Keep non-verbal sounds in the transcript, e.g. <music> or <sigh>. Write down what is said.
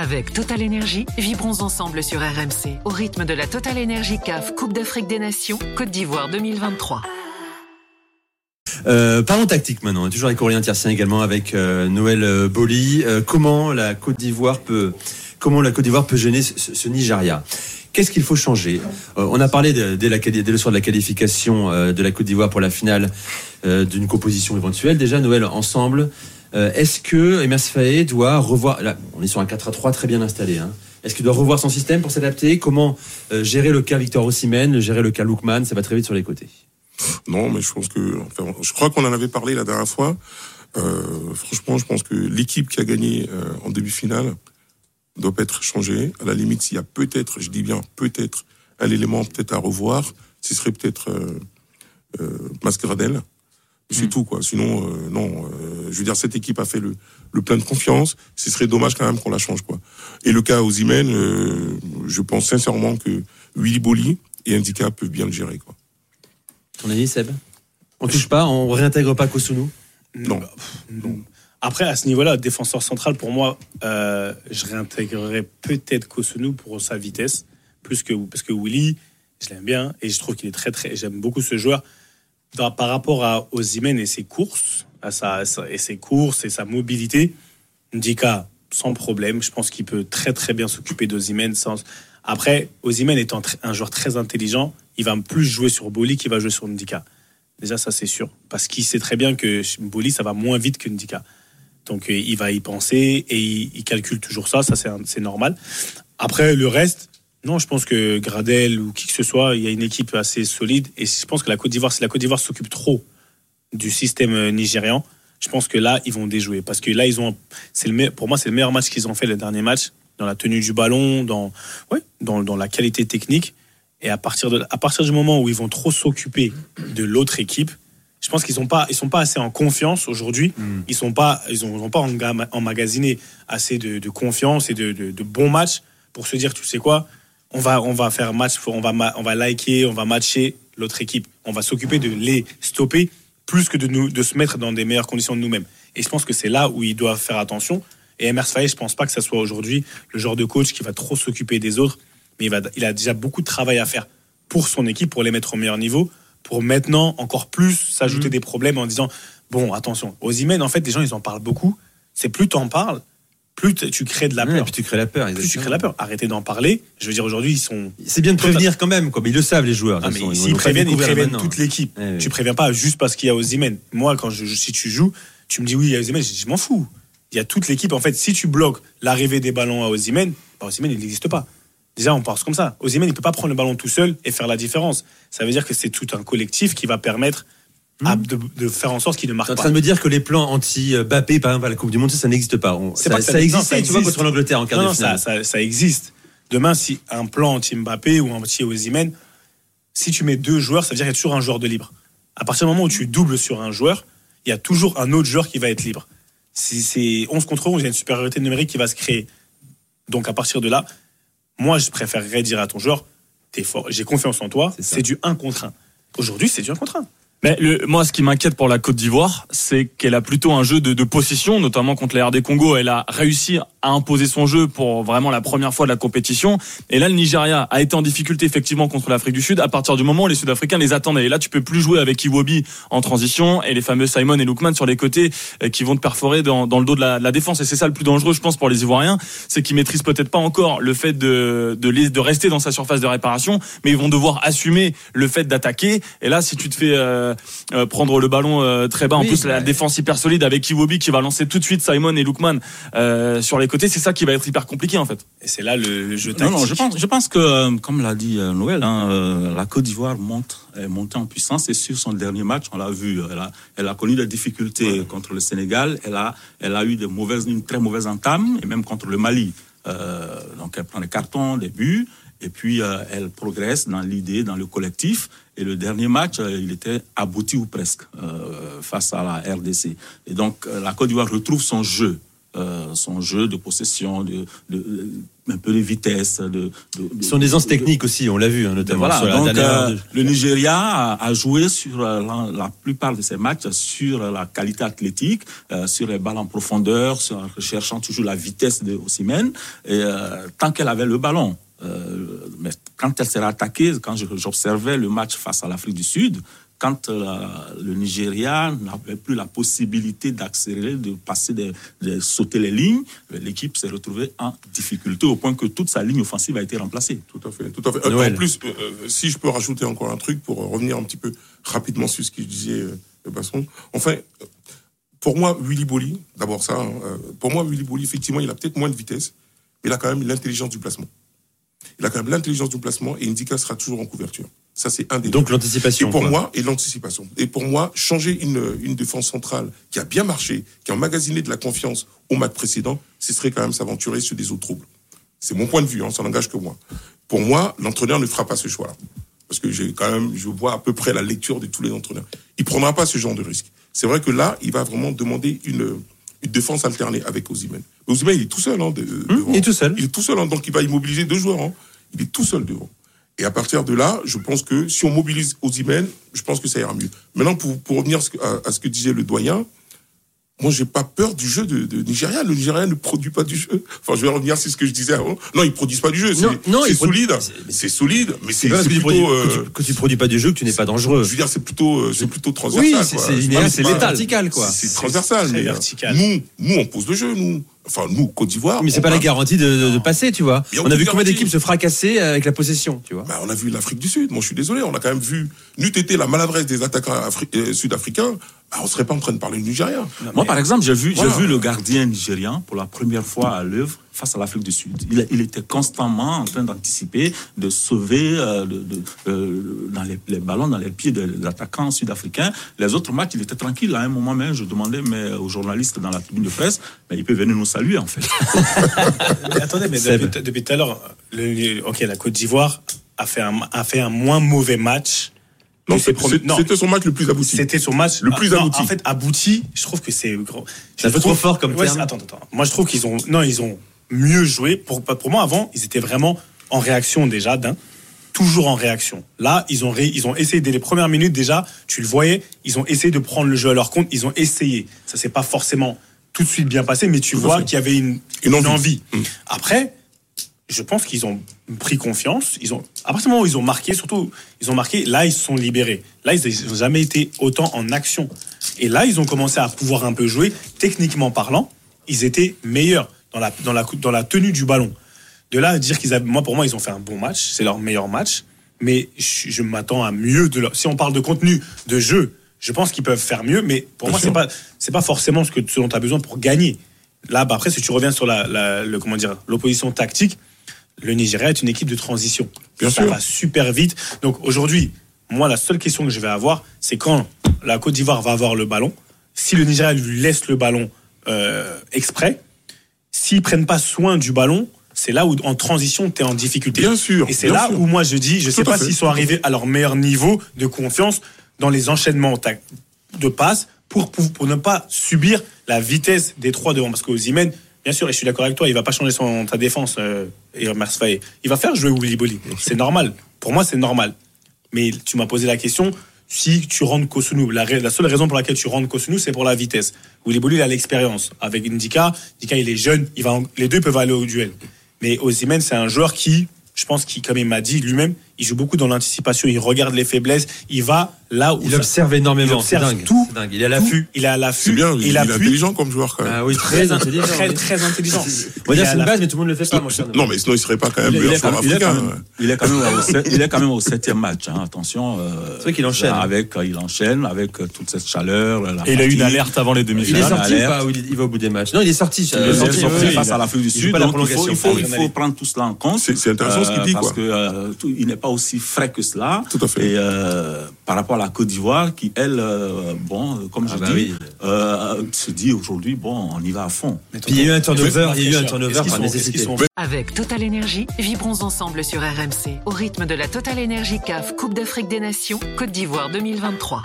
Avec Total Energy, vibrons ensemble sur RMC au rythme de la Total Energy CAF Coupe d'Afrique des Nations Côte d'Ivoire 2023. Euh, parlons tactique maintenant, toujours avec Aurélien Tiercien également avec euh, Noël euh, Boli. Euh, comment la Côte d'Ivoire peut comment la Côte d'Ivoire peut gêner ce, Nigeria? Qu'est-ce qu'il faut changer? On a parlé dès, dès le soir de la qualification de la Côte d'Ivoire pour la finale d'une composition éventuelle. Déjà Noël ensemble. Euh, Est-ce que Emers Faé doit revoir là, On est sur un 4 à 3 très bien installé. Hein. Est-ce qu'il doit revoir son système pour s'adapter? Comment euh, gérer le cas Victor Osimhen, gérer le cas Lookman Ça va très vite sur les côtés. Non, mais je pense que, enfin, je crois qu'on en avait parlé la dernière fois. Euh, franchement, je pense que l'équipe qui a gagné en demi-finale doit pas être changée. À la limite, s'il y a peut-être, je dis bien peut-être, un élément peut-être à revoir, ce serait peut-être Mascaradel. C'est Mm. tout, quoi. Sinon, non. Je veux dire, cette équipe a fait le, le plein de confiance. Ce serait dommage quand même qu'on la change, quoi. Et le cas Ozymen, euh, je pense sincèrement que Willy Boli et Indica peuvent bien le gérer, quoi. Ton avis, Seb? On touche pas, on réintègre pas Kosunu? Non. Non. Après, à ce niveau-là, défenseur central, pour moi, euh, je réintégrerais peut-être Kosunu pour sa vitesse, plus que parce que Willy, je l'aime bien et je trouve qu'il est très très. J'aime beaucoup ce joueur Dans- par rapport à Ozymen et ses courses, à sa, et ses courses et sa mobilité. Ndika, sans problème, je pense qu'il peut très très bien s'occuper. Sans... Après, Ozymen étant un joueur très intelligent, il va plus jouer sur Boli qu'il va jouer sur Ndika. Déjà, ça c'est sûr. Parce qu'il sait très bien que Boli, ça va moins vite que Ndika. Donc euh, il va y penser et il, calcule toujours ça, ça c'est normal. Après, le reste, non, je pense que Gradel ou qui que ce soit, il y a une équipe assez solide. Et je pense que la Côte d'Ivoire, la Côte d'Ivoire s'occupe trop du système euh, nigérian, je pense que là, ils vont déjouer. Parce que là, ils ont, c'est le pour moi, c'est le meilleur match qu'ils ont fait le dernier match, dans la tenue du ballon, dans, ouais, dans, dans la qualité technique. Et à partir, de, à partir du moment où ils vont trop s'occuper de l'autre équipe, je pense qu'ils sont pas, ils sont pas assez en confiance aujourd'hui. Ils sont pas, ils ont, ils ont pas emmagasiné assez de, de confiance et de, de- de bons matchs pour se dire, tu sais quoi, on va, on va faire match, on va, on va liker, on va matcher l'autre équipe. On va s'occuper de les stopper plus que de nous, de se mettre dans des meilleures conditions de nous-mêmes. Et je pense que c'est là où ils doivent faire attention. Et Emers Faye, je pense pas que ça soit aujourd'hui le genre de coach qui va trop s'occuper des autres, mais il, va, il a déjà beaucoup de travail à faire pour son équipe, pour les mettre au meilleur niveau, pour maintenant encore plus s'ajouter des problèmes en disant bon, attention, aux Imen, en fait, les gens ils en parlent beaucoup. C'est plus t'en parles, plus tu crées de la Ouais, peur. puis tu crées la peur. plus tu exactement. crée la peur. Arrêtez d'en parler. Je veux dire, aujourd'hui, ils sont. C'est bien de prévenir quand même, quoi. Mais ils le savent, les joueurs. Ah, mais pas préviennent, ils préviennent toute l'équipe. Ouais, ouais. Tu préviens pas juste parce qu'il y a Ozymen. Moi, quand je, si tu joues, tu me dis oui, il y a Ozymen, je, je m'en fous. Il y a toute l'équipe. En fait, si tu bloques l'arrivée des ballons à Ozymen, bah, Ozymen, il n'existe pas. Déjà, on pense comme ça. Ozymen, il peut pas prendre le ballon tout seul et faire la différence. Ça veut dire que c'est tout un collectif qui va permettre à- de, de faire en sorte qu'il ne marque en pas. train de me dire que les plans anti-Bappé, par exemple, à la Coupe du Monde, ça, ça n'existe pas. On- C'est ça, pas ça ça tu vois, existe. contre l'Angleterre en quart Non, de finale. ça, ça existe. Demain, si un plan anti-Mbappé ou anti-Ozymen, si tu mets deux joueurs, ça veut dire qu'il y a toujours un joueur de libre. À partir du moment où tu doubles sur un joueur, il y a toujours un autre joueur qui va être libre. Si c'est 11 contre 11, il y a une supériorité numérique qui va se créer. Donc à partir de là, moi, je préférerais dire à ton joueur, t'es fort, j'ai confiance en toi, c'est du 1 contre 1. Aujourd'hui, c'est du 1 contre 1. Mais le, moi, ce qui m'inquiète pour la Côte d'Ivoire, c'est qu'elle a plutôt un jeu de, de possession, notamment contre la RD Congo. Elle a réussi à imposer son jeu pour vraiment la première fois de la compétition. Et là, le Nigeria a été en difficulté effectivement contre l'Afrique du Sud à partir du moment où les Sud-Africains les attendaient. Et là, tu peux plus jouer avec Iwobi en transition et les fameux Simon et Lookman sur les côtés euh, qui vont te perforer dans, dans le dos de la, de la défense. Et c'est ça le plus dangereux, je pense, pour les Ivoiriens, c'est qu'ils maîtrisent peut-être pas encore le fait de, de, les- de rester dans sa surface de réparation, mais ils vont devoir assumer le fait d'attaquer. Et là, si tu te fais euh, euh, prendre le ballon euh, très bas, en Oui, plus la bah, défense hyper solide avec Iwobi qui va lancer tout de suite Simon et Lookman sur les côtés, c'est ça qui va être hyper compliqué en fait. Et c'est là le, jeu Non, tactique. non, je pense, je pense que, euh, comme l'a dit euh, Noël, hein, euh, la Côte d'Ivoire monte, est montée en puissance et sur son dernier match, on l'a vu, elle a, elle a connu des difficultés contre le Sénégal, elle a, elle a eu de mauvaises, une très mauvaise entame et même contre le Mali. Euh, donc elle prend des cartons, des buts et puis euh, elle progresse dans l'idée, dans le collectif. Et le dernier match, euh, il était abouti ou presque euh, face à la RDC. Et donc la Côte d'Ivoire retrouve son jeu. Euh, son jeu de possession, de, de, de- un peu de vitesse. De, des anses techniques aussi, on l'a vu, hein, notamment voilà, sur la donc euh, le Nigeria a, a joué sur euh, la, la plupart de ses matchs sur la qualité athlétique, euh, sur les balles en profondeur, sur, en recherchant toujours la vitesse de Osimhen, et euh, tant qu'elle avait le ballon. Euh, mais quand elle s'est attaquée, quand j'observais le match face à l'Afrique du Sud, quand euh, le Nigeria n'avait plus la possibilité d'accélérer, de passer, de, de sauter les lignes, l'équipe s'est retrouvée en difficulté au point que toute sa ligne offensive a été remplacée. Tout à fait, tout à fait. Euh, Noël. En plus, euh, euh, si je peux rajouter encore un truc pour euh, revenir un petit peu rapidement sur ce que je disais, euh, Basson. Enfin, euh, pour moi, Willy Bolly, d'abord ça, hein, euh, pour moi, Willy Bolly, effectivement, il a peut-être moins de vitesse, mais il a quand même l'intelligence du placement. Il a quand même l'intelligence du placement et Indica sera toujours en couverture. Ça, c'est un des Donc l'anticipation. et pour quoi. moi, et l'anticipation. Et pour moi, changer une, une défense centrale qui a bien marché, qui a emmagasiné de la confiance au match précédent, ce serait quand même s'aventurer sur des eaux troubles. C'est mon point de vue, hein, ça n'engage que moi. Pour moi, l'entraîneur ne fera pas ce choix-là. Parce que j'ai quand même, je vois à peu près la lecture de tous les entraîneurs. Il prendra pas ce genre de risque. C'est vrai que là, il va vraiment demander une, une défense alternée avec Ozymen. Ozymen, il est tout seul, hein, de- devant. il est tout seul. Il est tout seul, hein, donc il va immobiliser deux joueurs. hein. Il est tout seul devant. Et à partir de là, je pense que si on mobilise Ozymen, je pense que ça ira mieux. Maintenant, pour, pour revenir à ce que- à, à ce que disait le doyen, moi, j'ai pas peur du jeu de, de Nigeria. Le Nigeria ne produit pas du jeu. Enfin, je vais revenir sur ce que je disais avant. Non, ils produisent pas du jeu. C'est Non, non, c'est ils produ- solide. c'est- solide, mais C'est tu, plutôt. produis, que, tu, que tu produis pas du jeu que tu n'es pas dangereux. je veux dire, c'est plutôt, euh, c'est plutôt transversal. Oui, c'est- vertical, quoi. C'est transversal. mais, euh, vertical. Nous, nous, on pose le jeu, nous. Enfin, nous, Côte d'Ivoire. Mais c'est pas la garantie de, passer, tu vois. On a vu combien d'équipes se fracasser avec la possession, tu vois. Bah, on a vu l'Afrique du Sud. Moi, je suis désolé. On a quand même vu, n'eût été la maladresse des attaquants afri- euh, sud-africains, bah, on serait pas en train de parler du Nigeria. Moi, par exemple, j'ai vu, Voilà. vu le gardien nigérian pour la première fois à l'œuvre face à l'Afrique du Sud. Il, il était constamment en train d'anticiper, de sauver euh, de, de- euh, dans les, les ballons dans les pieds des attaquants sud-africains. Les autres matchs, il était tranquille. À un moment même, je demandais mais, aux journalistes dans la tribune de presse, mais il peut venir nous saluer en fait. <laughs> Mais attendez, mais depuis, depuis tout à l'heure, ok, la Côte d'Ivoire a fait un, a fait un moins mauvais match. Non, c'était son match le plus abouti. C'était son match Le plus non, abouti. En fait, abouti, je trouve que c'est gros. C'est un Je peu trop fort comme Ouais, terme. Attends, attends. Moi, je trouve qu'ils ont, non, ils ont mieux joué. Pour, pour moi, avant, ils étaient vraiment en réaction déjà d'un. Toujours en réaction. Là, ils ont, ré- ils ont essayé dès les premières minutes déjà. Tu le voyais, ils ont essayé de prendre le jeu à leur compte. Ils ont essayé. Ça s'est pas forcément tout de suite bien passé, mais tu Tout vois qu'il y avait une, Une une envie. envie. Mm. Après, je pense qu'ils ont pris confiance. Ils ont, à partir du moment où ils ont marqué, surtout, ils ont marqué, là, ils se sont libérés. Là, ils n'ont jamais été autant en action. Et là, ils ont commencé à pouvoir un peu jouer. Techniquement parlant, ils étaient meilleurs dans la, dans la, dans la tenue du ballon. De là à dire qu'ils avaient, moi, pour moi, ils ont fait un bon match. C'est leur meilleur match. Mais je, je m'attends à mieux de leur, si on parle de contenu, de jeu, je pense qu'ils peuvent faire mieux. Mais pour Bien moi, c'est pas, c'est pas forcément ce, que, ce dont tu as besoin pour gagner. Là, bah, après, si tu reviens sur la, la- le, comment dire, l'opposition tactique, le Nigeria est une équipe de transition. Bien ça sûr. va super vite. Donc aujourd'hui, moi, la seule question que je vais avoir, c'est quand la Côte d'Ivoire va avoir le ballon, si le Nigeria lui laisse le ballon euh, exprès, s'ils prennent pas soin du ballon, c'est là où en transition, tu es en difficulté. Bien sûr, Et c'est là sûr. où moi je dis, je Tout sais pas s'ils sont arrivés à leur meilleur niveau de confiance dans les enchaînements de passes pour, pour, pour ne pas subir la vitesse des trois devant. Parce qu'au Zimen, bien sûr, et je suis d'accord avec toi, il va pas changer son, ta défense, euh, et. Il va faire jouer Willy Bolly. C'est normal. Pour moi, c'est normal. Mais tu m'as posé la question, si tu rentres Kosunu, la, la seule raison pour laquelle tu rentres Kosunu, c'est pour la vitesse. Willy Bolly, il a l'expérience. Avec Indika, Indika, il est jeune, il va les deux peuvent aller au duel. Mais Osimhen, c'est un joueur qui, je pense, qui, comme il m'a dit lui-même, il joue beaucoup dans l'anticipation, il regarde les faiblesses, il va là où Il ça- observe énormément, il c'est observe dingue. tout, C'est dingue. Il est à l'affût. il est à C'est l'affût, bien, il, il il est intelligent comme joueur quand même. Ah oui, très intelligent. très, très intelligent. On va dire c'est une base, mais tout le monde le fait pas, mon cher. Non, mais sinon, il serait pas quand même Il est, il meilleur joueur même, il est quand africain. même- il est quand même au, sept- il est quand même au <laughs> septième match. hein, attention. euh, C'est vrai qu'il enchaîne. Avec, euh, il enchaîne avec euh, toute cette chaleur. la Et il a eu une alerte avant les Il est demi-finales. sorti pas il va au bout des matchs? Non, il est sorti. Il est sorti, face à l'Afrique du Sud. il faut, prendre tout cela en compte. C'est- c'est intéressant ce qu'il dit, Parce quoi. que euh, tout- il n'est pas aussi frais que cela. Tout à fait. Et euh, par rapport à la Côte d'Ivoire, qui elle, euh, bon, comme Ah je bah dis, oui. euh, se dit aujourd'hui, bon, on y va à fond. Puis il y a eu un turnover, il y a eu un turnover par nécessité. Avec Total Énergie, vibrons ensemble sur RMC au rythme de la Total Énergie CAF Coupe d'Afrique des Nations Côte d'Ivoire 2023.